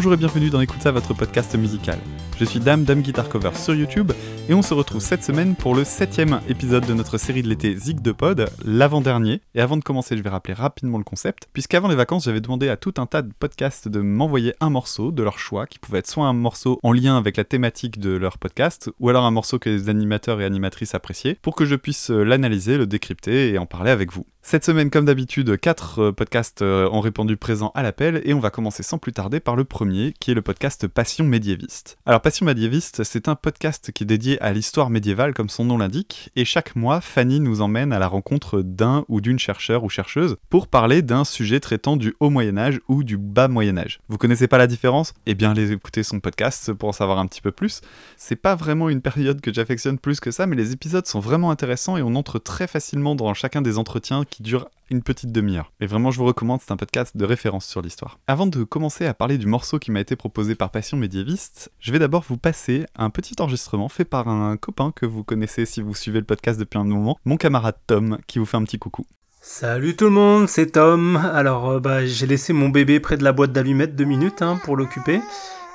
Bonjour et bienvenue dans Écoute ça, votre podcast musical. Je suis Dame, Dame Guitar Cover sur YouTube, et on se retrouve cette semaine pour le septième épisode de notre série de l'été Zig de Pod, l'avant-dernier. Et avant de commencer, je vais rappeler rapidement le concept, puisqu'avant les vacances, j'avais demandé à tout un tas de podcasts de m'envoyer un morceau de leur choix, qui pouvait être soit un morceau en lien avec la thématique de leur podcast, ou alors un morceau que les animateurs et animatrices appréciaient, pour que je puisse l'analyser, le décrypter et en parler avec vous. Cette semaine, comme d'habitude, quatre euh, podcasts euh, ont répondu présent à l'appel et on va commencer sans plus tarder par le premier, qui est le podcast Passion médiéviste. Alors, Passion médiéviste, c'est un podcast qui est dédié à l'histoire médiévale, comme son nom l'indique, et chaque mois, Fanny nous emmène à la rencontre d'un ou d'une chercheur ou chercheuse pour parler d'un sujet traitant du haut Moyen-Âge ou du bas Moyen-Âge. Vous connaissez pas la différence? Eh bien, allez écouter son podcast pour en savoir un petit peu plus. C'est pas vraiment une période que j'affectionne plus que ça, mais les épisodes sont vraiment intéressants et on entre très facilement dans chacun des entretiens qui dure une petite demi-heure. Mais vraiment, je vous recommande, c'est un podcast de référence sur l'histoire. Avant de commencer à parler du morceau qui m'a été proposé par Passion médiéviste, je vais d'abord vous passer un petit enregistrement fait par un copain que vous connaissez si vous suivez le podcast depuis un moment, mon camarade Tom, qui vous fait un petit coucou. Salut tout le monde, c'est Tom. Alors, euh, bah, j'ai laissé mon bébé près de la boîte d'allumettes deux minutes hein, pour l'occuper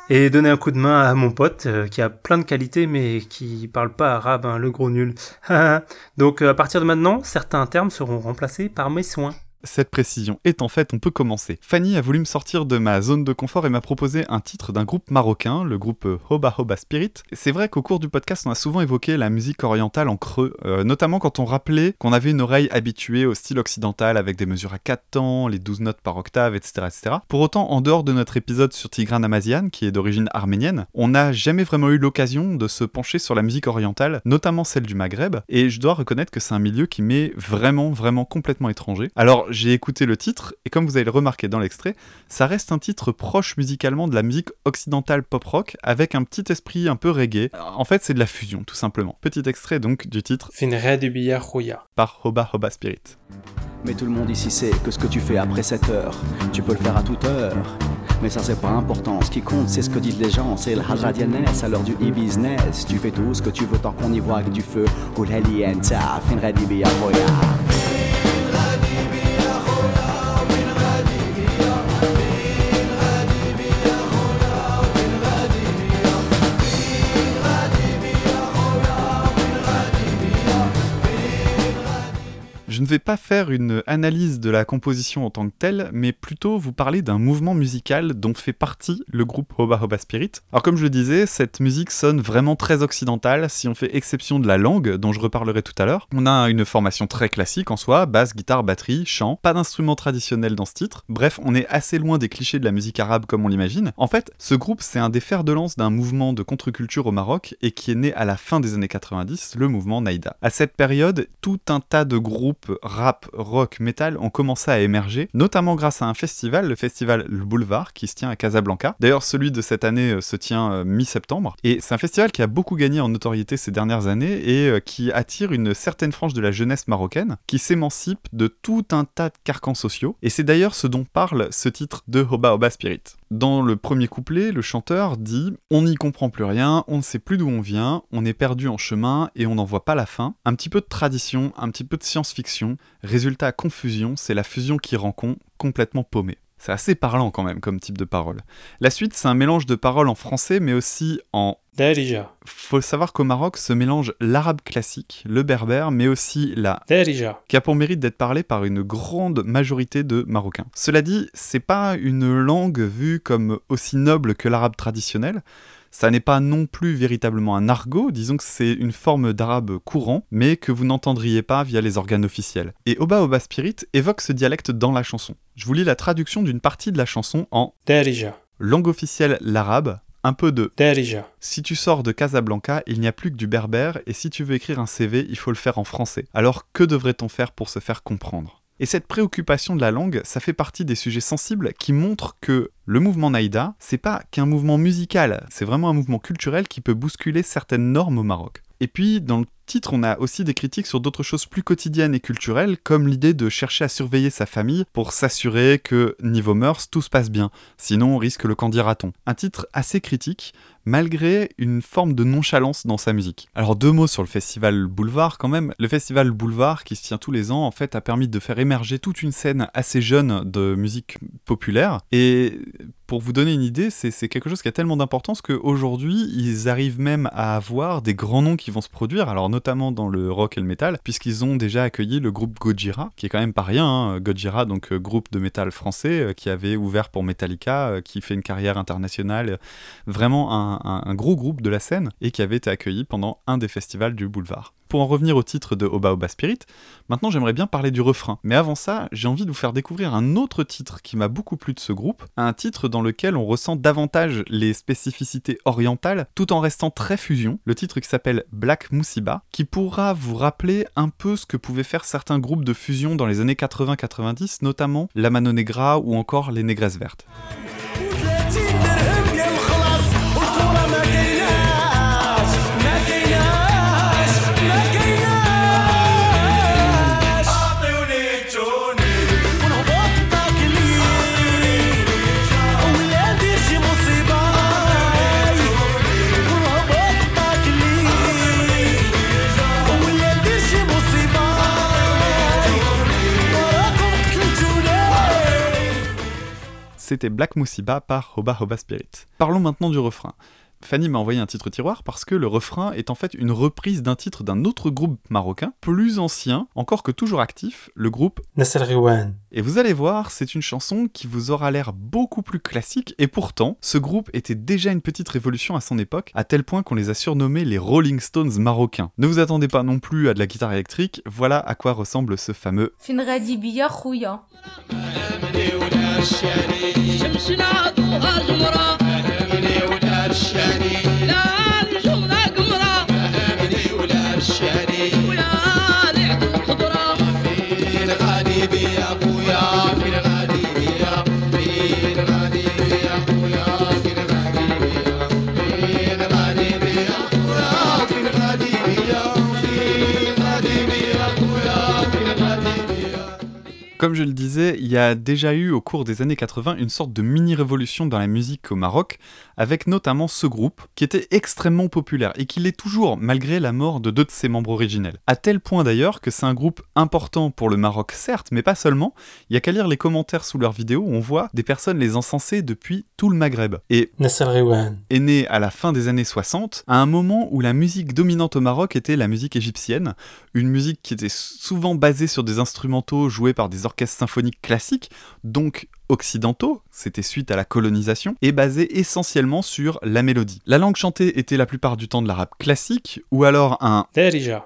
et donner un coup de main à mon pote euh, qui a plein de qualités mais qui parle pas arabe, hein, le gros nul. Donc euh, à partir de maintenant, certains termes seront remplacés par mes soins. Cette précision est en fait, on peut commencer. Fanny a voulu me sortir de ma zone de confort et m'a proposé un titre d'un groupe marocain, le groupe Hoba Hoba Spirit. C'est vrai qu'au cours du podcast, on a souvent évoqué la musique orientale en creux, euh, notamment quand on rappelait qu'on avait une oreille habituée au style occidental avec des mesures à 4 temps, les 12 notes par octave, etc. etc. Pour autant, en dehors de notre épisode sur Tigran Amazian, qui est d'origine arménienne, on n'a jamais vraiment eu l'occasion de se pencher sur la musique orientale, notamment celle du Maghreb, et je dois reconnaître que c'est un milieu qui m'est vraiment, vraiment complètement étranger. Alors, j'ai écouté le titre, et comme vous avez le remarqué dans l'extrait, ça reste un titre proche musicalement de la musique occidentale pop-rock, avec un petit esprit un peu reggae. En fait, c'est de la fusion, tout simplement. Petit extrait donc du titre Finra du par Hoba Hoba Spirit. Mais tout le monde ici sait que ce que tu fais après 7 heures, tu peux le faire à toute heure. Mais ça c'est pas important, ce qui compte c'est ce que disent les gens, c'est le hajadianes à l'heure du e-business. Tu fais tout ce que tu veux tant qu'on y voit que du feu. Oulhalienta, finra di Je vais pas faire une analyse de la composition en tant que telle, mais plutôt vous parler d'un mouvement musical dont fait partie le groupe Hoba Hoba Spirit. Alors comme je le disais, cette musique sonne vraiment très occidentale si on fait exception de la langue, dont je reparlerai tout à l'heure. On a une formation très classique en soi, basse, guitare, batterie, chant, pas d'instrument traditionnel dans ce titre. Bref, on est assez loin des clichés de la musique arabe comme on l'imagine. En fait, ce groupe c'est un des fers de lance d'un mouvement de contre-culture au Maroc et qui est né à la fin des années 90, le mouvement Naïda. À cette période, tout un tas de groupes rap, rock, metal ont commencé à émerger, notamment grâce à un festival, le festival Le Boulevard, qui se tient à Casablanca. D'ailleurs, celui de cette année euh, se tient euh, mi-septembre. Et c'est un festival qui a beaucoup gagné en notoriété ces dernières années et euh, qui attire une certaine frange de la jeunesse marocaine, qui s'émancipe de tout un tas de carcans sociaux. Et c'est d'ailleurs ce dont parle ce titre de Hoba Hoba Spirit. Dans le premier couplet, le chanteur dit On n'y comprend plus rien, on ne sait plus d'où on vient, on est perdu en chemin et on n'en voit pas la fin. Un petit peu de tradition, un petit peu de science-fiction. Résultat, confusion, c'est la fusion qui rend con, complètement paumé. C'est assez parlant quand même comme type de parole. La suite, c'est un mélange de paroles en français mais aussi en Faut savoir qu'au Maroc se mélange l'arabe classique, le berbère, mais aussi la Darija, qui a pour mérite d'être parlé par une grande majorité de Marocains. Cela dit, c'est pas une langue vue comme aussi noble que l'arabe traditionnel. Ça n'est pas non plus véritablement un argot, disons que c'est une forme d'arabe courant, mais que vous n'entendriez pas via les organes officiels. Et Oba Oba Spirit évoque ce dialecte dans la chanson. Je vous lis la traduction d'une partie de la chanson en Darija. Langue officielle l'arabe, un peu de. Si tu sors de Casablanca, il n'y a plus que du berbère, et si tu veux écrire un CV, il faut le faire en français. Alors que devrait-on faire pour se faire comprendre? Et cette préoccupation de la langue, ça fait partie des sujets sensibles qui montrent que le mouvement Naïda, c'est pas qu'un mouvement musical, c'est vraiment un mouvement culturel qui peut bousculer certaines normes au Maroc. Et puis, dans le titre, on a aussi des critiques sur d'autres choses plus quotidiennes et culturelles, comme l'idée de chercher à surveiller sa famille pour s'assurer que, niveau mœurs, tout se passe bien. Sinon, on risque le candidaton. Un titre assez critique, malgré une forme de nonchalance dans sa musique. Alors deux mots sur le festival Boulevard quand même. Le festival Boulevard qui se tient tous les ans en fait a permis de faire émerger toute une scène assez jeune de musique populaire et pour vous donner une idée, c'est quelque chose qui a tellement d'importance qu'aujourd'hui, ils arrivent même à avoir des grands noms qui vont se produire, alors notamment dans le rock et le métal, puisqu'ils ont déjà accueilli le groupe Gojira, qui est quand même pas rien, hein. Gojira, donc euh, groupe de métal français, euh, qui avait ouvert pour Metallica, euh, qui fait une carrière internationale, vraiment un gros groupe de la scène, et qui avait été accueilli pendant un des festivals du boulevard pour en revenir au titre de Oba Oba Spirit, maintenant j'aimerais bien parler du refrain. Mais avant ça, j'ai envie de vous faire découvrir un autre titre qui m'a beaucoup plu de ce groupe, un titre dans lequel on ressent davantage les spécificités orientales tout en restant très fusion. Le titre qui s'appelle Black Musiba, qui pourra vous rappeler un peu ce que pouvaient faire certains groupes de fusion dans les années 80-90, notamment la Mano Negra ou encore les Négresses Vertes. C'était Black Moussiba par Hoba Hoba Spirit. Parlons maintenant du refrain. Fanny m'a envoyé un titre tiroir parce que le refrain est en fait une reprise d'un titre d'un autre groupe marocain, plus ancien, encore que toujours actif, le groupe Nasser Et vous allez voir, c'est une chanson qui vous aura l'air beaucoup plus classique, et pourtant, ce groupe était déjà une petite révolution à son époque, à tel point qu'on les a surnommés les Rolling Stones marocains. Ne vous attendez pas non plus à de la guitare électrique, voilà à quoi ressemble ce fameux الشاني شمسنا ضوها زمرة. فهمني ولاد الشاني لا نجومنا قمرة فهمني ولاد الشاني Comme je le disais, il y a déjà eu au cours des années 80 une sorte de mini-révolution dans la musique au Maroc, avec notamment ce groupe, qui était extrêmement populaire, et qui l'est toujours, malgré la mort de deux de ses membres originels. À tel point d'ailleurs que c'est un groupe important pour le Maroc, certes, mais pas seulement, il y a qu'à lire les commentaires sous leurs vidéos où on voit des personnes les encenser depuis tout le Maghreb. Et est né à la fin des années 60, à un moment où la musique dominante au Maroc était la musique égyptienne, une musique qui était souvent basée sur des instrumentaux joués par des orchestres symphoniques classiques, donc occidentaux, c'était suite à la colonisation, et basés essentiellement sur la mélodie. La langue chantée était la plupart du temps de l'arabe classique, ou alors un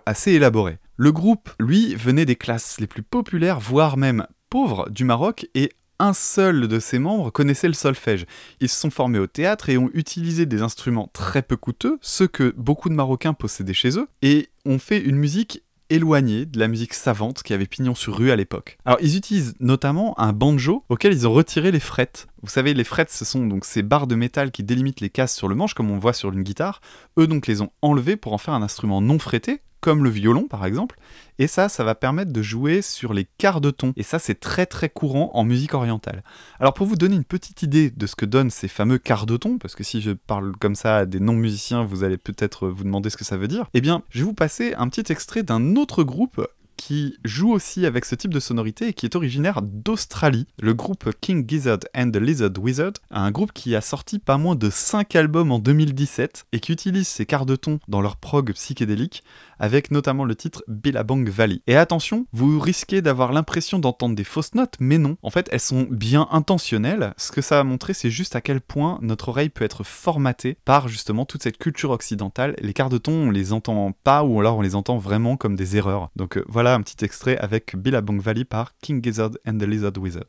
assez élaboré. Le groupe, lui, venait des classes les plus populaires, voire même pauvres du Maroc, et un seul de ses membres connaissait le solfège. Ils se sont formés au théâtre et ont utilisé des instruments très peu coûteux, ceux que beaucoup de Marocains possédaient chez eux, et ont fait une musique éloigné de la musique savante qui avait pignon sur rue à l'époque. Alors ils utilisent notamment un banjo auquel ils ont retiré les frettes. Vous savez, les frettes, ce sont donc ces barres de métal qui délimitent les cases sur le manche, comme on voit sur une guitare. Eux donc les ont enlevées pour en faire un instrument non fretté, comme le violon par exemple, et ça, ça va permettre de jouer sur les quarts de ton, et ça c'est très très courant en musique orientale. Alors pour vous donner une petite idée de ce que donnent ces fameux quarts de ton, parce que si je parle comme ça à des non-musiciens, vous allez peut-être vous demander ce que ça veut dire, eh bien je vais vous passer un petit extrait d'un autre groupe qui joue aussi avec ce type de sonorité et qui est originaire d'Australie. Le groupe King Gizzard and the Lizard Wizard, un groupe qui a sorti pas moins de 5 albums en 2017 et qui utilise ces quarts de ton dans leur prog psychédélique avec notamment le titre Billabong Valley. Et attention, vous risquez d'avoir l'impression d'entendre des fausses notes, mais non. En fait, elles sont bien intentionnelles. Ce que ça a montré, c'est juste à quel point notre oreille peut être formatée par justement toute cette culture occidentale. Les quarts de ton, on les entend pas ou alors on les entend vraiment comme des erreurs. Donc euh, voilà un petit extrait avec Billabong Valley par King Gizzard and the Lizard Wizard.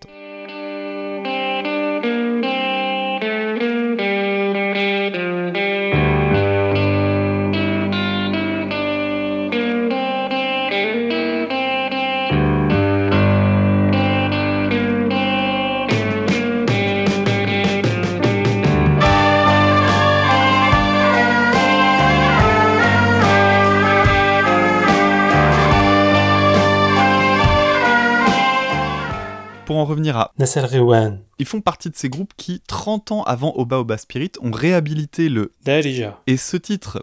Thank you. Revenir à Nasser Rewan, ils font partie de ces groupes qui, 30 ans avant Oba Oba Spirit, ont réhabilité le Darija, et ce titre,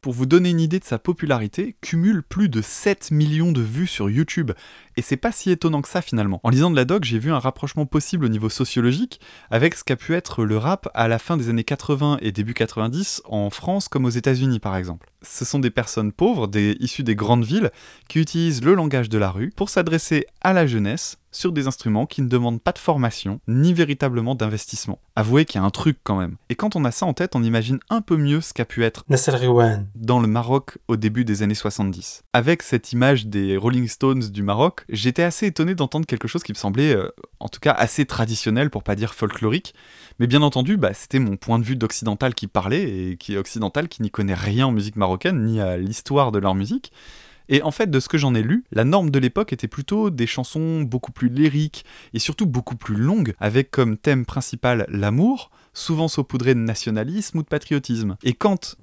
pour vous donner une idée de sa popularité, cumule plus de 7 millions de vues sur YouTube. Et c'est pas si étonnant que ça finalement. En lisant de la doc, j'ai vu un rapprochement possible au niveau sociologique avec ce qu'a pu être le rap à la fin des années 80 et début 90 en France comme aux États-Unis par exemple. Ce sont des personnes pauvres, des, issues des grandes villes, qui utilisent le langage de la rue pour s'adresser à la jeunesse sur des instruments qui ne demandent pas de formation ni véritablement d'investissement. Avouez qu'il y a un truc quand même. Et quand on a ça en tête, on imagine un peu mieux ce qu'a pu être Nasser dans le Maroc au début des années 70. Avec cette image des Rolling Stones du Maroc, j'étais assez étonné d'entendre quelque chose qui me semblait, euh, en tout cas, assez traditionnel pour pas dire folklorique. Mais bien entendu, bah, c'était mon point de vue d'occidental qui parlait, et qui est occidental qui n'y connaît rien en musique marocaine, ni à l'histoire de leur musique. Et en fait, de ce que j'en ai lu, la norme de l'époque était plutôt des chansons beaucoup plus lyriques et surtout beaucoup plus longues, avec comme thème principal l'amour, souvent saupoudré de nationalisme ou de patriotisme. Et quand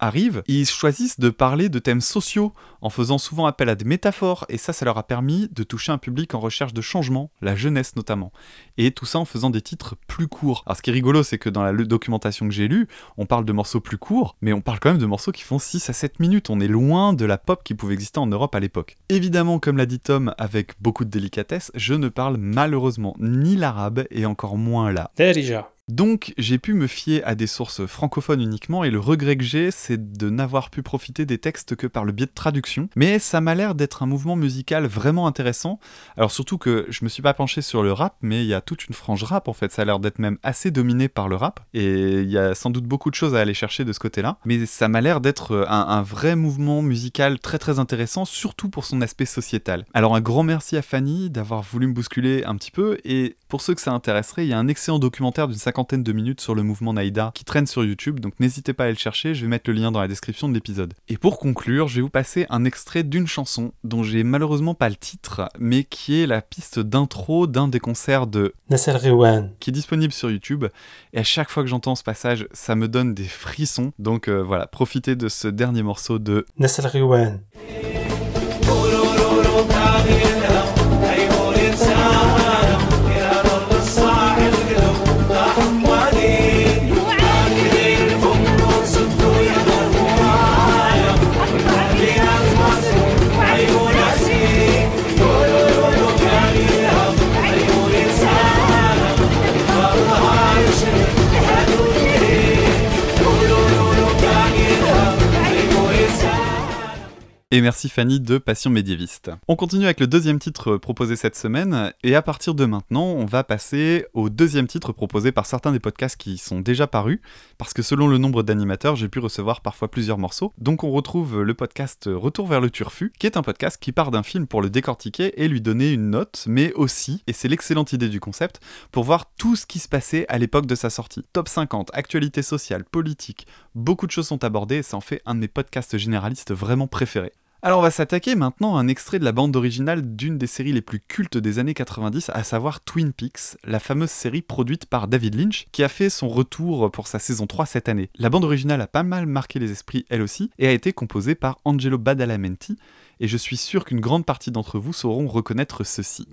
arrivent, ils choisissent de parler de thèmes sociaux en faisant souvent appel à des métaphores, et ça, ça leur a permis de toucher un public en recherche de changement, la jeunesse notamment. Et tout ça en faisant des titres plus courts. Alors ce qui est rigolo, c'est que dans la documentation que j'ai lue, on parle de morceaux plus courts, mais on parle quand même de morceaux qui font 6 à 7 minutes. On est loin de la pop qui pouvait exister en Europe à l'époque. Évidemment, comme l'a dit Tom, avec beaucoup de délicatesse, je ne parle malheureusement ni l'arabe et encore moins là. Darija, Donc j'ai pu me fier à des sources francophones uniquement et le regret que j'ai c'est de n'avoir pu profiter des textes que par le biais de traduction. Mais ça m'a l'air d'être un mouvement musical vraiment intéressant. Alors surtout que je me suis pas penché sur le rap mais il y a toute une frange rap en fait. Ça a l'air d'être même assez dominé par le rap et il y a sans doute beaucoup de choses à aller chercher de ce côté-là. Mais ça m'a l'air d'être un, vrai mouvement musical très très intéressant surtout pour son aspect sociétal. Alors un grand merci à Fanny d'avoir voulu me bousculer un petit peu et pour ceux que ça intéresserait, il y a un excellent documentaire d'une cinquantaine de minutes sur le mouvement Naïda qui traîne sur YouTube, donc n'hésitez pas à aller le chercher, je vais mettre le lien dans la description de l'épisode. Et pour conclure, je vais vous passer un extrait d'une chanson dont j'ai malheureusement pas le titre, mais qui est la piste d'intro d'un des concerts de Nasser Rewan, qui est disponible sur YouTube. Et à chaque fois que j'entends ce passage, ça me donne des frissons. Donc euh, voilà, profitez de ce dernier morceau de Nasser Rewan, Et merci Fanny de Passion médiéviste. On continue avec le deuxième titre proposé cette semaine, et à partir de maintenant, on va passer au deuxième titre proposé par certains des podcasts qui sont déjà parus, parce que selon le nombre d'animateurs, j'ai pu recevoir parfois plusieurs morceaux. Donc on retrouve le podcast Retour vers le Turfu, qui est un podcast qui part d'un film pour le décortiquer et lui donner une note, mais aussi, et c'est l'excellente idée du concept, pour voir tout ce qui se passait à l'époque de sa sortie. Top 50, actualité sociale, politique, beaucoup de choses sont abordées, et ça en fait un de mes podcasts généralistes vraiment préférés. Alors on va s'attaquer maintenant à un extrait de la bande originale d'une des séries les plus cultes des années 90, à savoir Twin Peaks, la fameuse série produite par David Lynch, qui a fait son retour pour sa saison 3 cette année. La bande originale a pas mal marqué les esprits elle aussi, et a été composée par Angelo Badalamenti, et je suis sûr qu'une grande partie d'entre vous sauront reconnaître ceci.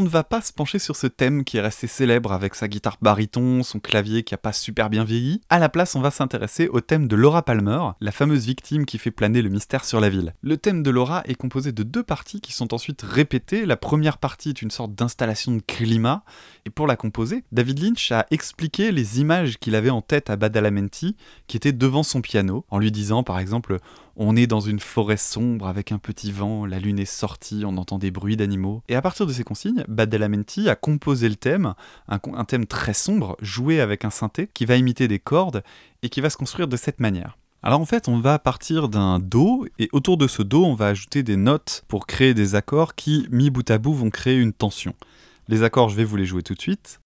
On ne va pas se pencher sur ce thème qui est resté célèbre avec sa guitare baryton, son clavier qui a pas super bien vieilli. À la place, on va s'intéresser au thème de Laura Palmer, la fameuse victime qui fait planer le mystère sur la ville. Le thème de Laura est composé de deux parties qui sont ensuite répétées. La première partie est une sorte d'installation de climat, et pour la composer, David Lynch a expliqué les images qu'il avait en tête à Badalamenti, qui était devant son piano, en lui disant par exemple on est dans une forêt sombre avec un petit vent, la lune est sortie, on entend des bruits d'animaux. Et à partir de ces consignes, Badalamenti a composé le thème, un, thème très sombre, joué avec un synthé, qui va imiter des cordes et qui va se construire de cette manière. Alors en fait, on va partir d'un Do, et autour de ce Do, on va ajouter des notes pour créer des accords qui, mis bout à bout, vont créer une tension. Les accords, je vais vous les jouer tout de suite.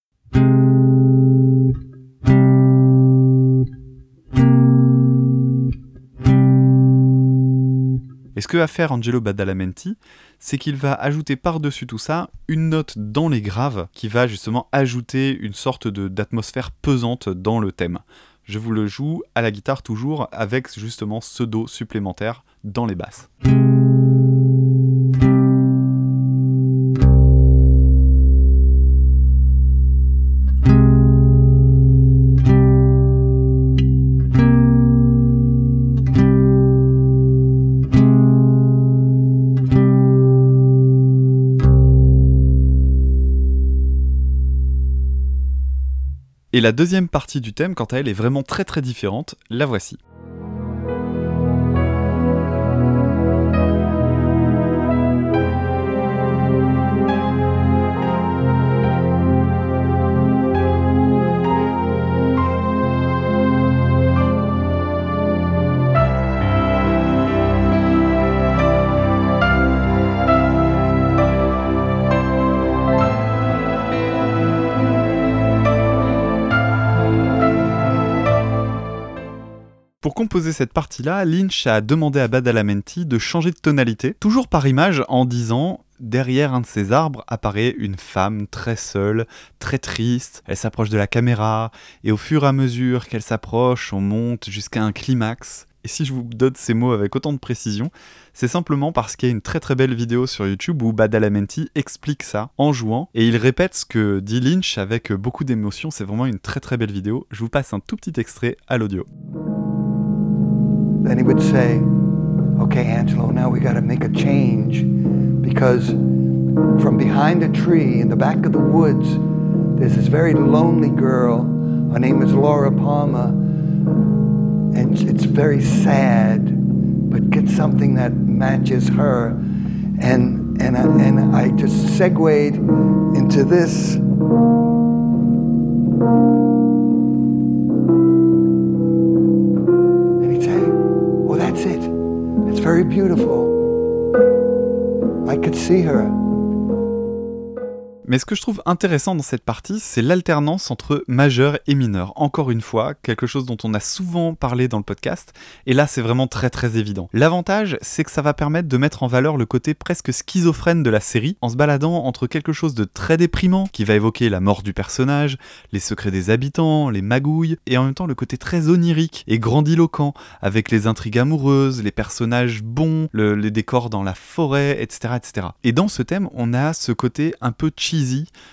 Et ce que va faire Angelo Badalamenti, c'est qu'il va ajouter par-dessus tout ça une note dans les graves qui va justement ajouter une sorte d'atmosphère pesante dans le thème. Je vous le joue à la guitare toujours avec justement ce do supplémentaire dans les basses. Et la deuxième partie du thème, quant à elle, est vraiment très très différente. La voici. Composer cette partie-là, Lynch a demandé à Badalamenti de changer de tonalité, toujours par image, en disant Derrière un de ces arbres apparaît une femme très seule, très triste, elle s'approche de la caméra, et au fur et à mesure qu'elle s'approche, on monte jusqu'à un climax. Et si je vous donne ces mots avec autant de précision, c'est simplement parce qu'il y a une très très belle vidéo sur YouTube où Badalamenti explique ça en jouant, et il répète ce que dit Lynch avec beaucoup d'émotion, c'est vraiment une très très belle vidéo. Je vous passe un tout petit extrait à l'audio. Then he would say, Okay, Angelo, now we got to make a change because from behind a tree in the back of the woods, there's this very lonely girl. Her name is Laura Palmer, and it's very sad, but get something that matches her. And, and, I, and I just segued into this. Very beautiful. I could see her. Mais ce que je trouve intéressant dans cette partie, c'est l'alternance entre majeur et mineur. Encore une fois, quelque chose dont on a souvent parlé dans le podcast, et là c'est vraiment très très évident. L'avantage, c'est que ça va permettre de mettre en valeur le côté presque schizophrène de la série, en se baladant entre quelque chose de très déprimant, qui va évoquer la mort du personnage, les secrets des habitants, les magouilles, et en même temps le côté très onirique et grandiloquent, avec les intrigues amoureuses, les personnages bons, le- les décors dans la forêt, etc., etc. Et dans ce thème, on a ce côté un peu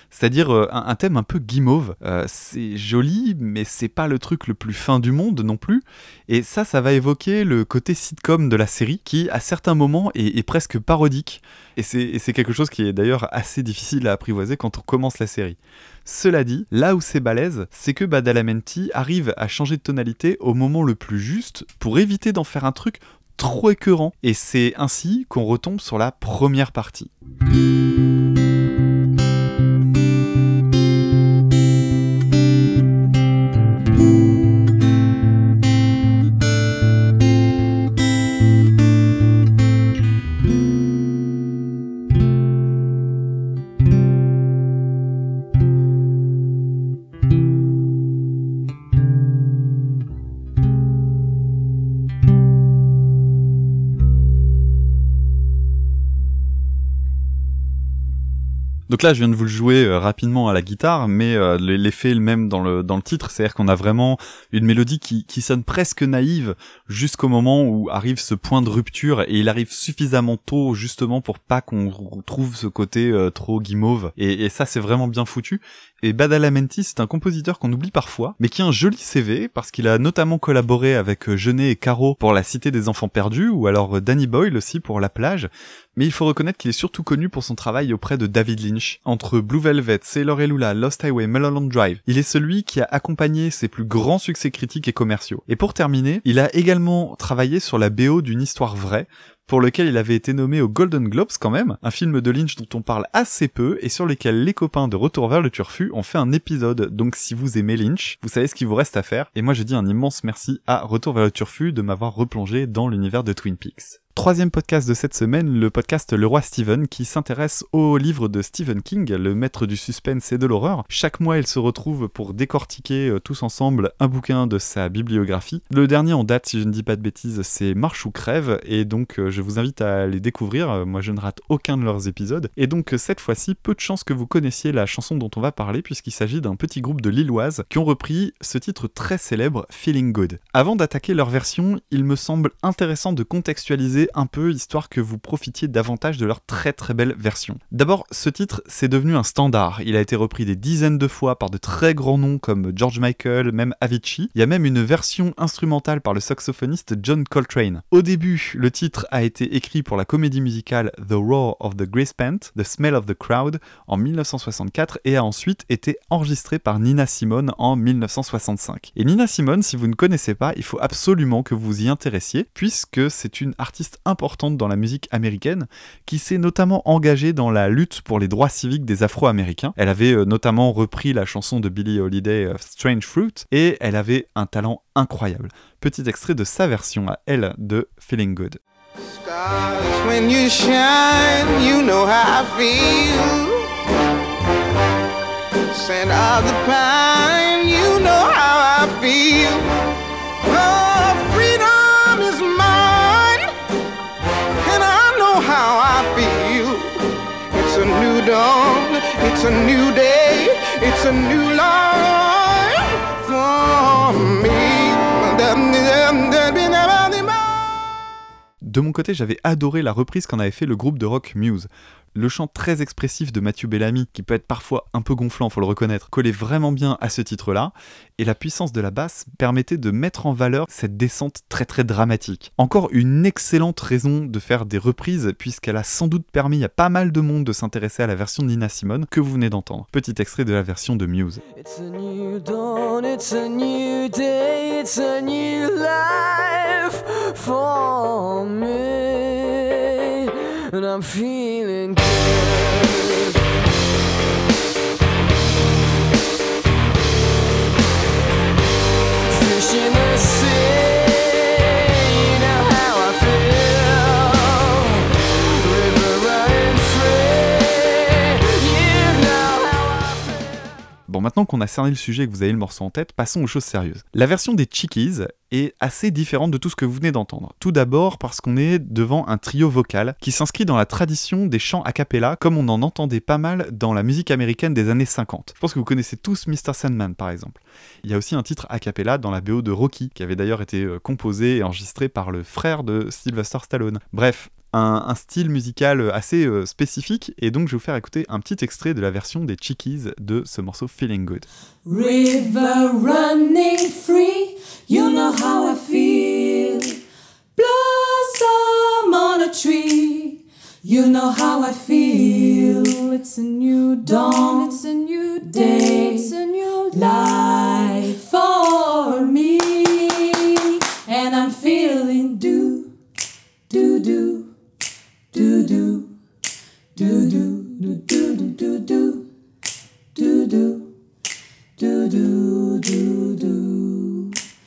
c'est-à-dire euh, un, thème un peu guimauve. Euh, c'est joli, mais c'est pas le truc le plus fin du monde non plus. Et ça, ça va évoquer le côté sitcom de la série, qui à certains moments est, est presque parodique. Et c'est et c'est quelque chose qui est d'ailleurs assez difficile à apprivoiser quand on commence la série. Cela dit, là où c'est balèze, c'est que Badalamenti arrive à changer de tonalité au moment le plus juste pour éviter d'en faire un truc trop écœurant. Et c'est ainsi qu'on retombe sur la première partie. Là, je viens de vous le jouer euh, rapidement à la guitare, mais euh, l'effet est le même dans le, titre, c'est-à-dire qu'on a vraiment une mélodie qui, sonne presque naïve jusqu'au moment où arrive ce point de rupture, et il arrive suffisamment tôt justement pour pas qu'on trouve ce côté euh, trop guimauve, et ça c'est vraiment bien foutu. Et Badalamenti, c'est un compositeur qu'on oublie parfois, mais qui a un joli CV, parce qu'il a notamment collaboré avec euh, Genet et Caro pour La Cité des Enfants Perdus, ou alors euh, Danny Boyle aussi pour La Plage, mais il faut reconnaître qu'il est surtout connu pour son travail auprès de David Lynch. Entre Blue Velvet, Sailor Lula, Lost Highway, Mulholland Drive, il est celui qui a accompagné ses plus grands succès critiques et commerciaux. Et pour terminer, il a également travaillé sur la BO d'une histoire vraie, pour lequel il avait été nommé aux Golden Globes quand même, un film de Lynch dont on parle assez peu et sur lequel les copains de Retour vers le Turfu ont fait un épisode. Donc si vous aimez Lynch, vous savez ce qu'il vous reste à faire. Et moi je dis un immense merci à Retour vers le Turfu de m'avoir replongé dans l'univers de Twin Peaks. Troisième podcast de cette semaine, le podcast Le Roi Steven qui s'intéresse au livre de Stephen King, le maître du suspense et de l'horreur. Chaque mois, ils se retrouvent pour décortiquer euh, tous ensemble un bouquin de sa bibliographie. Le dernier en date, si je ne dis pas de bêtises, c'est Marche ou crève et donc euh, je vous invite à les découvrir. Euh, Moi, je ne rate aucun de leurs épisodes. Et donc cette fois-ci, peu de chances que vous connaissiez la chanson dont on va parler puisqu'il s'agit d'un petit groupe de Lilloises qui ont repris ce titre très célèbre, Feeling Good. Avant d'attaquer leur version, il me semble intéressant de contextualiser un peu histoire que vous profitiez davantage de leur très très belle version. D'abord, ce titre, c'est devenu un standard. Il a été repris des dizaines de fois par de très grands noms comme George Michael, même Avicii. Il y a même une version instrumentale par le saxophoniste John Coltrane. Au début, le titre a été écrit pour la comédie musicale The Roar of the Grey Pant, The Smell of the Crowd en 1964 et a ensuite été enregistré par Nina Simone en 1965. Et Nina Simone, si vous ne connaissez pas, il faut absolument que vous y intéressiez puisque c'est une artiste importante dans la musique américaine qui s'est notamment engagée dans la lutte pour les droits civiques des Afro-Américains. Elle avait euh, notamment repris la chanson de Billie Holiday euh, Strange Fruit et elle avait un talent incroyable. Petit extrait de sa version à elle de Feeling Good. De mon côté, j'avais adoré la reprise qu'en avait fait le groupe de rock Muse. Le chant très expressif de Mathieu Bellamy, qui peut être parfois un peu gonflant, faut le reconnaître, collait vraiment bien à ce titre-là, et la puissance de la basse permettait de mettre en valeur cette descente très très dramatique. Encore une excellente raison de faire des reprises, puisqu'elle a sans doute permis à pas mal de monde de s'intéresser à la version de Nina Simone que vous venez d'entendre. Petit extrait de la version de Muse. It's a new dawn, it's a new day, it's a new life for me. And I'm feeling fishing the sea. Maintenant qu'on a cerné le sujet et que vous avez le morceau en tête, passons aux choses sérieuses. La version des Chickies est assez différente de tout ce que vous venez d'entendre. Tout d'abord parce qu'on est devant un trio vocal qui s'inscrit dans la tradition des chants a cappella comme on en entendait pas mal dans la musique américaine des années 50. Je pense que vous connaissez tous Mr. Sandman par exemple. Il y a aussi un titre a cappella dans la BO de Rocky qui avait d'ailleurs été euh, composé et enregistré par le frère de Sylvester Stallone. Bref, un, un style musical assez euh, spécifique et donc je vais vous faire écouter un petit extrait de la version des Chickies de ce morceau Feeling Good. River running free, you know how I feel. Blossom on a tree, you know how I feel. It's a new dawn, it's a new day, it's a new life for me. And I'm feeling do, do, do,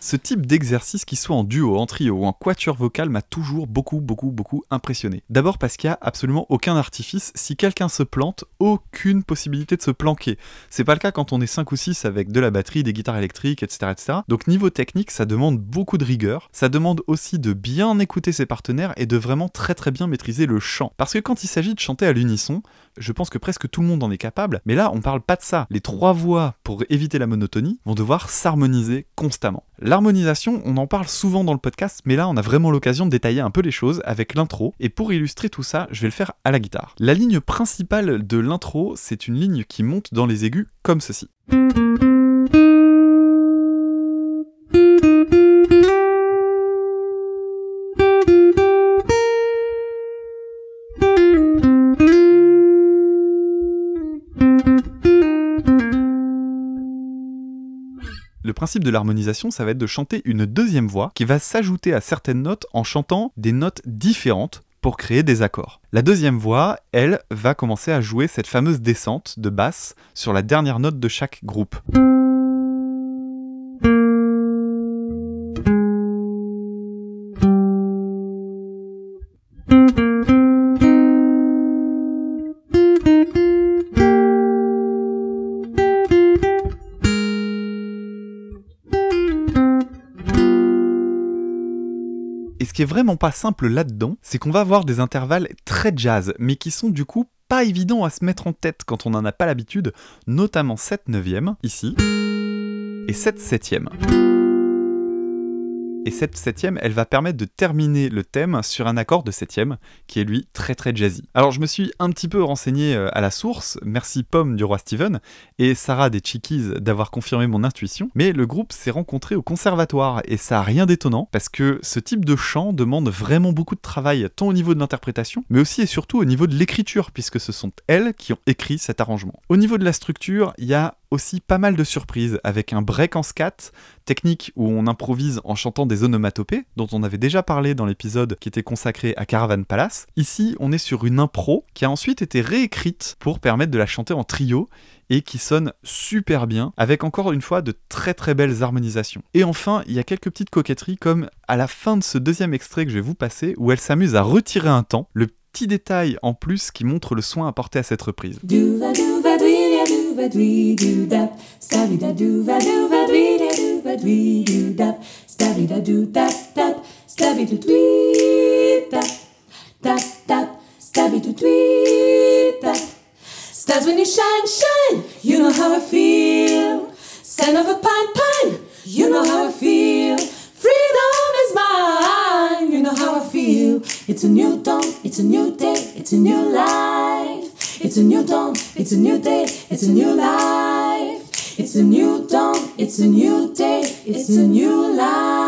Ce type d'exercice, qu'il soit en duo, en trio ou en quatuor vocal, m'a toujours beaucoup, beaucoup, beaucoup impressionné. D'abord parce qu'il n'y a absolument aucun artifice. Si quelqu'un se plante, aucune possibilité de se planquer. C'est pas le cas quand on est 5 ou 6 avec de la batterie, des guitares électriques, etc., etc. Donc niveau technique, ça demande beaucoup de rigueur. Ça demande aussi de bien écouter ses partenaires et de vraiment très très bien maîtriser le chant. Parce que quand il s'agit de chanter à l'unisson, je pense que presque tout le monde en est capable, mais là on parle pas de ça. Les trois voix, pour éviter la monotonie, vont devoir s'harmoniser constamment. L'harmonisation, on en parle souvent dans le podcast, mais là on a vraiment l'occasion de détailler un peu les choses avec l'intro, et pour illustrer tout ça, je vais le faire à la guitare. La ligne principale de l'intro, c'est une ligne qui monte dans les aigus comme ceci. Principe de l'harmonisation, ça va être de chanter une deuxième voix qui va s'ajouter à certaines notes en chantant des notes différentes pour créer des accords. La deuxième voix, elle, va commencer à jouer cette fameuse descente de basse sur la dernière note de chaque groupe. Qui est vraiment pas simple là-dedans, c'est qu'on va avoir des intervalles très jazz, mais qui sont du coup pas évidents à se mettre en tête quand on n'en a pas l'habitude, notamment 7 neuvième ici, et 7 septième. Et cette septième, elle va permettre de terminer le thème sur un accord de septième, qui est lui très très jazzy. Alors je me suis un petit peu renseigné euh, à la source, merci Pomme du roi Steven, et Sarah des Chickies d'avoir confirmé mon intuition, mais le groupe s'est rencontré au conservatoire, et ça a rien d'étonnant, parce que ce type de chant demande vraiment beaucoup de travail, tant au niveau de l'interprétation, mais aussi et surtout au niveau de l'écriture, puisque ce sont elles qui ont écrit cet arrangement. Au niveau de la structure, il y a aussi pas mal de surprises, avec un break en scat, technique où on improvise en chantant des onomatopées, dont on avait déjà parlé dans l'épisode qui était consacré à Caravan Palace. Ici, on est sur une impro qui a ensuite été réécrite pour permettre de la chanter en trio et qui sonne super bien, avec encore une fois de très très belles harmonisations. Et enfin, il y a quelques petites coquetteries comme à la fin de ce deuxième extrait que je vais vous passer, où elle s'amuse à retirer un temps, le petit détail en plus qui montre le soin apporté à cette reprise. Do va dwee do dap stabby da do va do va dwee do va dwee do dap stabby da do dap dap stabby do dwee dap dap dap stabby do dwee dap Stars when you shine shine. You know how I feel. Scent of a pine pine. You know how I feel. Freedom is mine. You know how I feel. It's a new dawn. It's a new day. It's a new life it's a new dawn, it's a new day, it's a new life. It's a new dawn, it's a new day, it's a new life.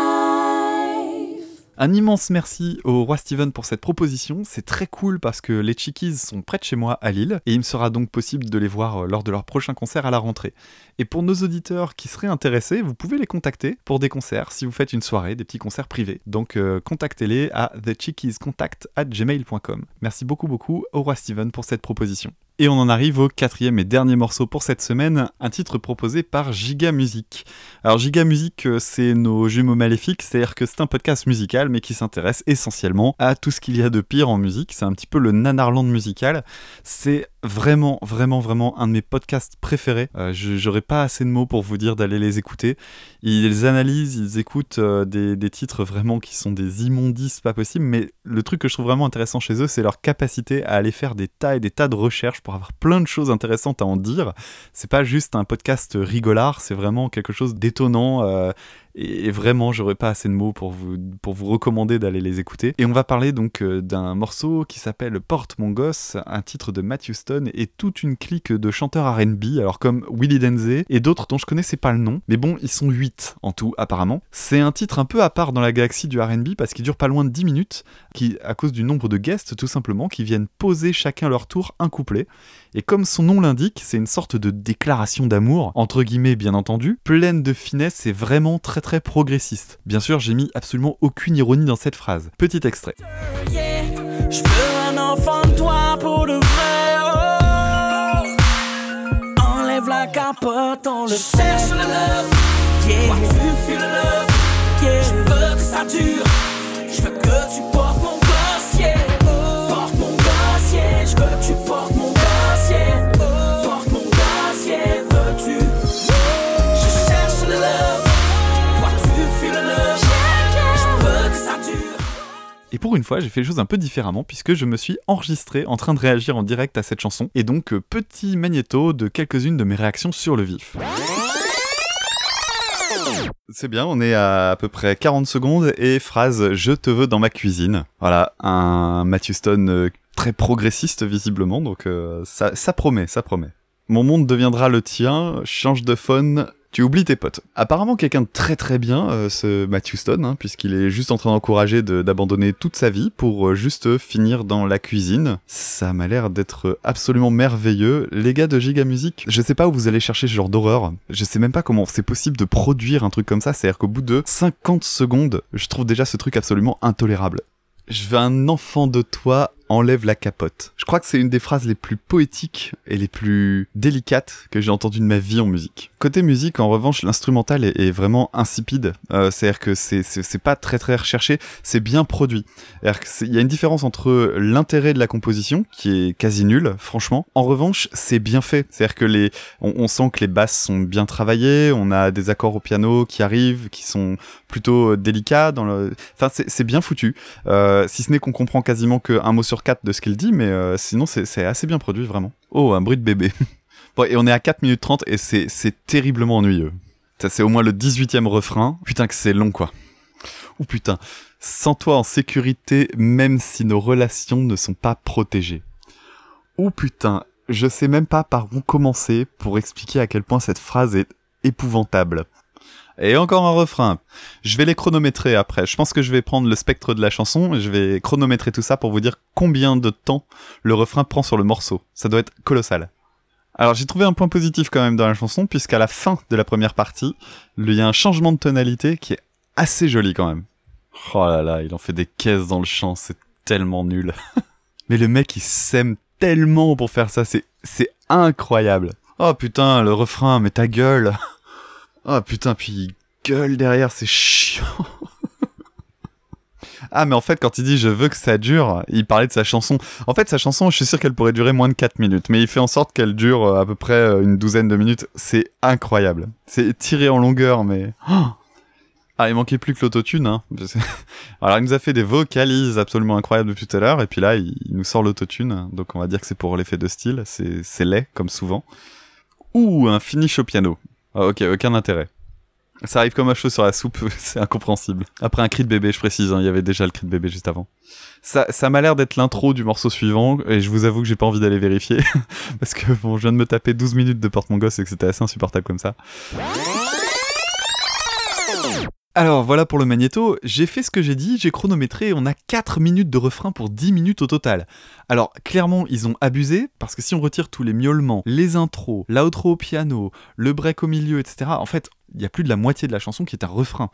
Un immense merci au roi Steven pour cette proposition, c'est très cool parce que les Chickies sont près de chez moi à Lille et il me sera donc possible de les voir euh, lors de leur prochain concert à la rentrée. Et pour nos auditeurs qui seraient intéressés, vous pouvez les contacter pour des concerts si vous faites une soirée, des petits concerts privés. Donc euh, contactez-les à thechickiescontact@gmail.com. Merci beaucoup beaucoup au roi Steven pour cette proposition. Et on en arrive au quatrième et dernier morceau pour cette semaine, un titre proposé par Giga Music. Alors Giga Music, euh, c'est nos jumeaux maléfiques, c'est-à-dire que c'est un podcast musical mais qui s'intéresse essentiellement à tout ce qu'il y a de pire en musique. C'est un petit peu le nanarland musical. C'est vraiment, vraiment, vraiment un de mes podcasts préférés. Euh, J'aurais pas assez de mots pour vous dire d'aller les écouter. Ils analysent, ils écoutent euh, des, titres vraiment qui sont des immondices pas possibles, mais le truc que je trouve vraiment intéressant chez eux, c'est leur capacité à aller faire des tas et des tas de recherches pour avoir plein de choses intéressantes à en dire. C'est pas juste un podcast rigolard, c'est vraiment quelque chose d'étonnant. euh, et vraiment, j'aurais pas assez de mots pour vous, pour vous recommander d'aller les écouter. Et on va parler donc euh, d'un morceau qui s'appelle Porte mon gosse, un titre de Matthew Stone et toute une clique de chanteurs RB, alors comme Willie Denze et d'autres dont je connaissais pas le nom. Mais bon, ils sont 8 en tout, apparemment. C'est un titre un peu à part dans la galaxie du RB parce qu'il dure pas loin de 10 minutes, qui, à cause du nombre de guests, tout simplement, qui viennent poser chacun leur tour un couplet. Et comme son nom l'indique, c'est une sorte de déclaration d'amour, entre guillemets bien entendu, pleine de finesse et vraiment très très progressiste. Bien sûr, j'ai mis absolument aucune ironie dans cette phrase. Petit extrait. Et pour une fois, j'ai fait les choses un peu différemment puisque je me suis enregistré en train de réagir en direct à cette chanson. Et donc, euh, petit magnéto de quelques-unes de mes réactions sur le vif. C'est bien, on est à à peu près 40 secondes et phrase Je te veux dans ma cuisine. Voilà, un Matthew Stone euh, très progressiste visiblement, donc euh, ça, ça promet, ça promet. Mon monde deviendra le tien, change de phone, tu oublies tes potes. Apparemment quelqu'un de très très bien, euh, ce Matthew Stone, hein, puisqu'il est juste en train d'encourager de- d'abandonner toute sa vie pour euh, juste finir dans la cuisine. Ça m'a l'air d'être absolument merveilleux. Les gars de Giga Music, je sais pas où vous allez chercher ce genre d'horreur. Je sais même pas comment c'est possible de produire un truc comme ça. C'est-à-dire qu'au bout de 50 secondes, je trouve déjà ce truc absolument intolérable. Je veux un enfant de toi, enlève la capote. Je crois que c'est une des phrases les plus poétiques et les plus délicates que j'ai entendues de ma vie en musique. Côté musique, en revanche, l'instrumental est, vraiment insipide. Euh, C'est-à-dire que c'est pas très très recherché, c'est bien produit. Il y a une différence entre l'intérêt de la composition, qui est quasi nul, franchement. En revanche, c'est bien fait. C'est-à-dire que les, on, sent que les basses sont bien travaillées, on a des accords au piano qui arrivent, qui sont plutôt euh, délicats. Enfin, c'est bien foutu. Euh, si ce n'est qu'on comprend quasiment qu'un mot sur quatre de ce qu'il dit, mais euh, sinon c'est assez bien produit, vraiment. Oh, un bruit de bébé. bon, et on est à 4 minutes 30 et c'est terriblement ennuyeux. Ça, c'est au moins le 18e refrain. Putain que c'est long, quoi. Ou putain. Sans toi en sécurité, même si nos relations ne sont pas protégées. Ou putain. Je sais même pas par où commencer pour expliquer à quel point cette phrase est épouvantable. Et encore un refrain. Je vais les chronométrer après. Je pense que je vais prendre le spectre de la chanson et je vais chronométrer tout ça pour vous dire combien de temps le refrain prend sur le morceau. Ça doit être colossal. Alors j'ai trouvé un point positif quand même dans la chanson, puisqu'à la fin de la première partie, il y a un changement de tonalité qui est assez joli quand même. Oh là là, il en fait des caisses dans le chant, c'est tellement nul. Mais le mec il s'aime tellement pour faire ça, c'est incroyable. Oh putain, le refrain, mais ta gueule. Oh putain, puis il gueule derrière, c'est chiant. Ah mais en fait quand il dit je veux que ça dure, il parlait de sa chanson. En fait sa chanson je suis sûr qu'elle pourrait durer moins de 4 minutes, mais il fait en sorte qu'elle dure euh, à peu près euh, une douzaine de minutes. C'est incroyable. C'est tiré en longueur mais... Ah il manquait plus que l'autotune. Hein. Alors il nous a fait des vocalises absolument incroyables depuis tout à l'heure et puis là il nous sort l'autotune. Donc on va dire que c'est pour l'effet de style, c'est laid comme souvent. Ouh un finish au piano. Ah, ok aucun intérêt. Ça arrive comme un cheveu sur la soupe, c'est incompréhensible. Après un cri de bébé, je précise, hein, il y avait déjà le cri de bébé juste avant. Ça, ça m'a l'air d'être l'intro du morceau suivant, et je vous avoue que j'ai pas envie d'aller vérifier, parce que bon, je viens de me taper 12 minutes de porte mon gosse et que c'était assez insupportable comme ça. Alors voilà pour le magnéto, j'ai fait ce que j'ai dit, j'ai chronométré on a 4 minutes de refrain pour 10 minutes au total. Alors clairement ils ont abusé, parce que si on retire tous les miaulements, les intros, l'outro au piano, le break au milieu, etc., en fait il y a plus de la moitié de la chanson qui est un refrain.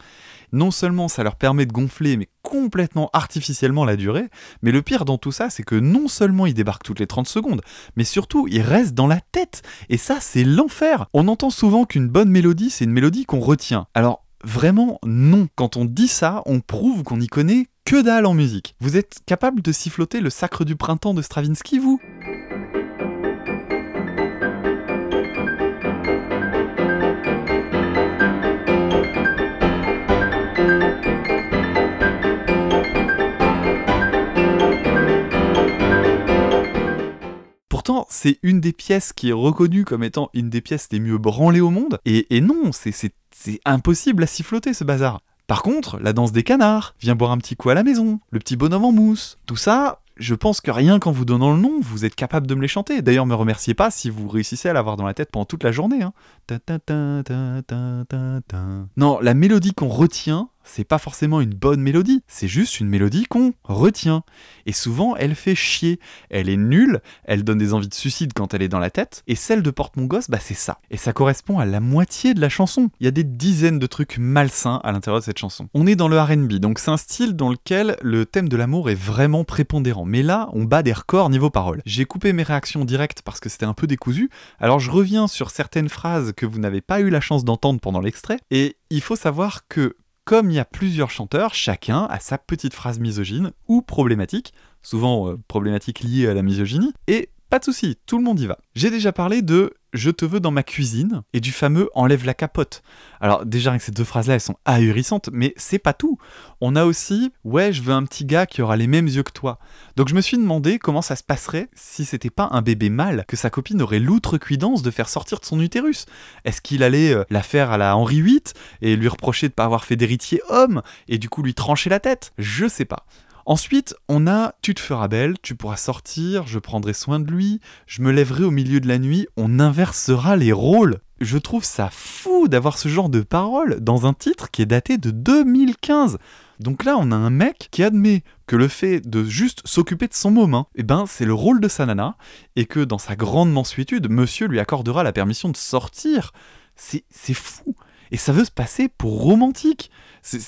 Non seulement ça leur permet de gonfler, mais complètement artificiellement la durée, mais le pire dans tout ça, c'est que non seulement ils débarquent toutes les 30 secondes, mais surtout ils restent dans la tête. Et ça, c'est l'enfer. On entend souvent qu'une bonne mélodie, c'est une mélodie qu'on retient. Alors, vraiment, non. Quand on dit ça, on prouve qu'on n'y connaît que dalle en musique. Vous êtes capable de siffloter le sacre du printemps de Stravinsky, vous? C'est une des pièces qui est reconnue comme étant une des pièces les mieux branlées au monde. Et, non, c'est- impossible à siffloter ce bazar. Par contre, la danse des canards, viens boire un petit coup à la maison, le petit bonhomme en mousse, tout ça, je pense que rien qu'en vous donnant le nom, vous êtes capable de me les chanter. D'ailleurs, me remerciez pas si vous réussissez à l'avoir dans la tête pendant toute la journée. hein. Non, la mélodie qu'on retient, c'est pas forcément une bonne mélodie, c'est juste une mélodie qu'on retient. Et souvent, elle fait chier. Elle est nulle, elle donne des envies de suicide quand elle est dans la tête, et celle de Porte mon gosse, bah c'est ça. Et ça correspond à la moitié de la chanson. Il y a des dizaines de trucs malsains à l'intérieur de cette chanson. On est dans le RB, donc c'est un style dans lequel le thème de l'amour est vraiment prépondérant. Mais là, on bat des records niveau parole. J'ai coupé mes réactions directes parce que c'était un peu décousu, alors je reviens sur certaines phrases que vous n'avez pas eu la chance d'entendre pendant l'extrait, et il faut savoir que comme il y a plusieurs chanteurs, chacun a sa petite phrase misogyne ou problématique, souvent euh, problématique liée à la misogynie, et pas de souci, tout le monde y va. J'ai déjà parlé de Je te veux dans ma cuisine et du fameux Enlève la capote. Alors déjà avec ces deux phrases-là, elles sont ahurissantes, mais c'est pas tout. On a aussi Ouais, je veux un petit gars qui aura les mêmes yeux que toi. Donc je me suis demandé comment ça se passerait si c'était pas un bébé mâle que sa copine aurait l'outrecuidance de faire sortir de son utérus. Est-ce qu'il allait euh, la faire à la Henri VIII et lui reprocher de pas avoir fait d'héritier homme et du coup lui trancher la tête? Je sais pas. Ensuite, on a Tu te feras belle, tu pourras sortir, je prendrai soin de lui, je me lèverai au milieu de la nuit, on inversera les rôles. Je trouve ça fou d'avoir ce genre de paroles dans un titre qui est daté de 2015. Donc là, on a un mec qui admet que le fait de juste s'occuper de son moment, eh ben, c'est le rôle de sa nana, et que dans sa grande mansuétude, monsieur lui accordera la permission de sortir. C'est fou. Et ça veut se passer pour romantique.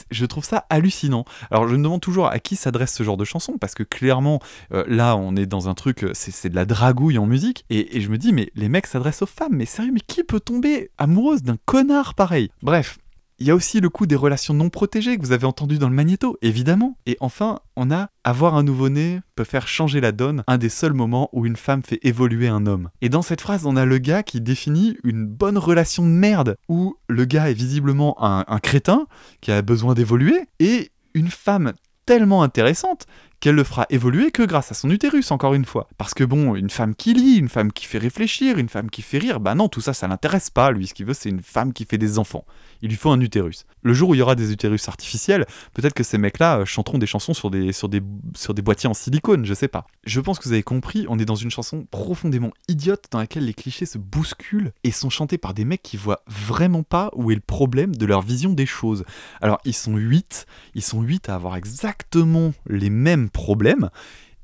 Je trouve ça hallucinant. Alors je me demande toujours à qui s'adresse ce genre de chanson, parce que clairement, euh, là on est dans un truc, euh, c'est de la dragouille en musique, et je me dis, mais les mecs s'adressent aux femmes, mais sérieux, mais qui peut tomber amoureuse d'un connard pareil? Bref. Il y a aussi le coup des relations non protégées que vous avez entendu dans le magnéto, évidemment. Et enfin, on a avoir un nouveau-né peut faire changer la donne, un des seuls moments où une femme fait évoluer un homme. Et dans cette phrase, on a le gars qui définit une bonne relation de merde, où le gars est visiblement un crétin qui a besoin d'évoluer, et une femme tellement intéressante qu'elle le fera évoluer que grâce à son utérus, encore une fois. Parce que bon, une femme qui lit, une femme qui fait réfléchir, une femme qui fait rire, bah non, tout ça, ça l'intéresse pas. Lui, ce qu'il veut, c'est une femme qui fait des enfants. Il lui faut un utérus. Le jour où il y aura des utérus artificiels, peut-être que ces mecs-là euh, chanteront des chansons sur des, sur, des, sur des boîtiers en silicone, je sais pas. Je pense que vous avez compris, on est dans une chanson profondément idiote dans laquelle les clichés se bousculent et sont chantés par des mecs qui voient vraiment pas où est le problème de leur vision des choses. Alors, ils sont 8, ils sont 8 à avoir exactement les mêmes problèmes.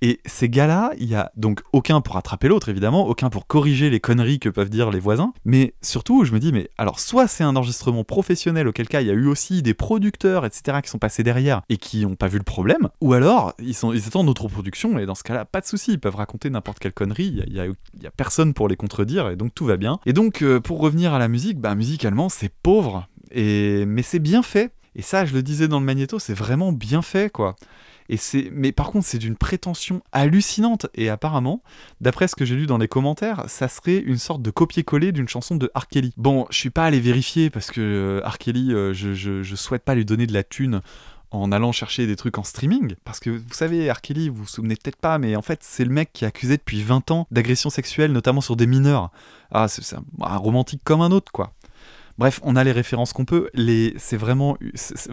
Et ces gars-là, il y a donc aucun pour attraper l'autre, évidemment, aucun pour corriger les conneries que peuvent dire les voisins. Mais surtout, je me dis, mais alors, soit c'est un enregistrement professionnel, auquel cas il y a eu aussi des producteurs, etc., qui sont passés derrière et qui n'ont pas vu le problème, ou alors ils, sont, ils étaient en autoproduction, et dans ce cas-là, pas de souci, ils peuvent raconter n'importe quelle connerie, il y a, a personne pour les contredire, et donc tout va bien. Et donc, euh, pour revenir à la musique, bah, musicalement, c'est pauvre, et... mais c'est bien fait. Et ça, je le disais dans le magnéto, c'est vraiment bien fait, quoi. Et c'est, mais par contre, c'est d'une prétention hallucinante. Et apparemment, d'après ce que j'ai lu dans les commentaires, ça serait une sorte de copier-coller d'une chanson de R. Kelly. Bon, je suis pas allé vérifier parce que euh, R. Kelly, euh, je, souhaite pas lui donner de la thune en allant chercher des trucs en streaming. Parce que vous savez, R. Kelly, vous vous souvenez peut-être pas, mais en fait, c'est le mec qui est accusé depuis 20 ans d'agression sexuelle, notamment sur des mineurs. Ah, c'est, un romantique comme un autre, quoi. Bref, on a les références qu'on peut. Les, c'est vraiment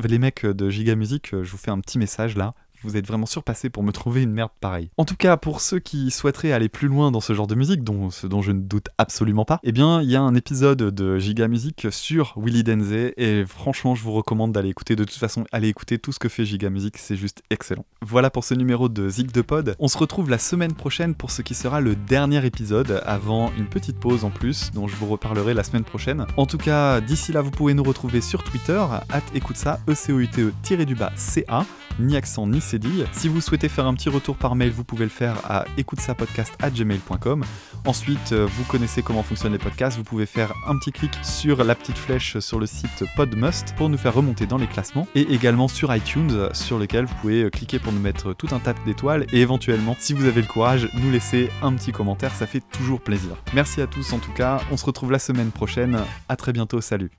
les mecs de Giga Music. euh, Je vous fais un petit message là. Vous êtes vraiment surpassés pour me trouver une merde pareille. En tout cas, pour ceux qui souhaiteraient aller plus loin dans ce genre de musique, dont, ce dont je ne doute absolument pas, eh bien, il y a un épisode de Giga Music sur Willy Denze, et franchement, je vous recommande d'aller écouter. De toute façon, allez écouter tout ce que fait Giga Music, c'est juste excellent. Voilà pour ce numéro de Zig de Pod. On se retrouve la semaine prochaine pour ce qui sera le dernier épisode, avant une petite pause en plus, dont je vous reparlerai la semaine prochaine. En tout cas, d'ici là, vous pouvez nous retrouver sur Twitter, at écoute ça, e c o u t e du bas ca ni accent ni Si vous souhaitez faire un petit retour par mail, vous pouvez le faire à écoutesapodcast@gmail.com. Ensuite, euh, vous connaissez comment fonctionnent les podcasts, vous pouvez faire un petit clic sur la petite flèche sur le site Podmust pour nous faire remonter dans les classements et également sur iTunes sur lequel vous pouvez euh, cliquer pour nous mettre tout un tas d'étoiles et éventuellement, si vous avez le courage, nous laisser un petit commentaire, ça fait toujours plaisir. Merci à tous en tout cas, on se retrouve la semaine prochaine. À très bientôt, salut.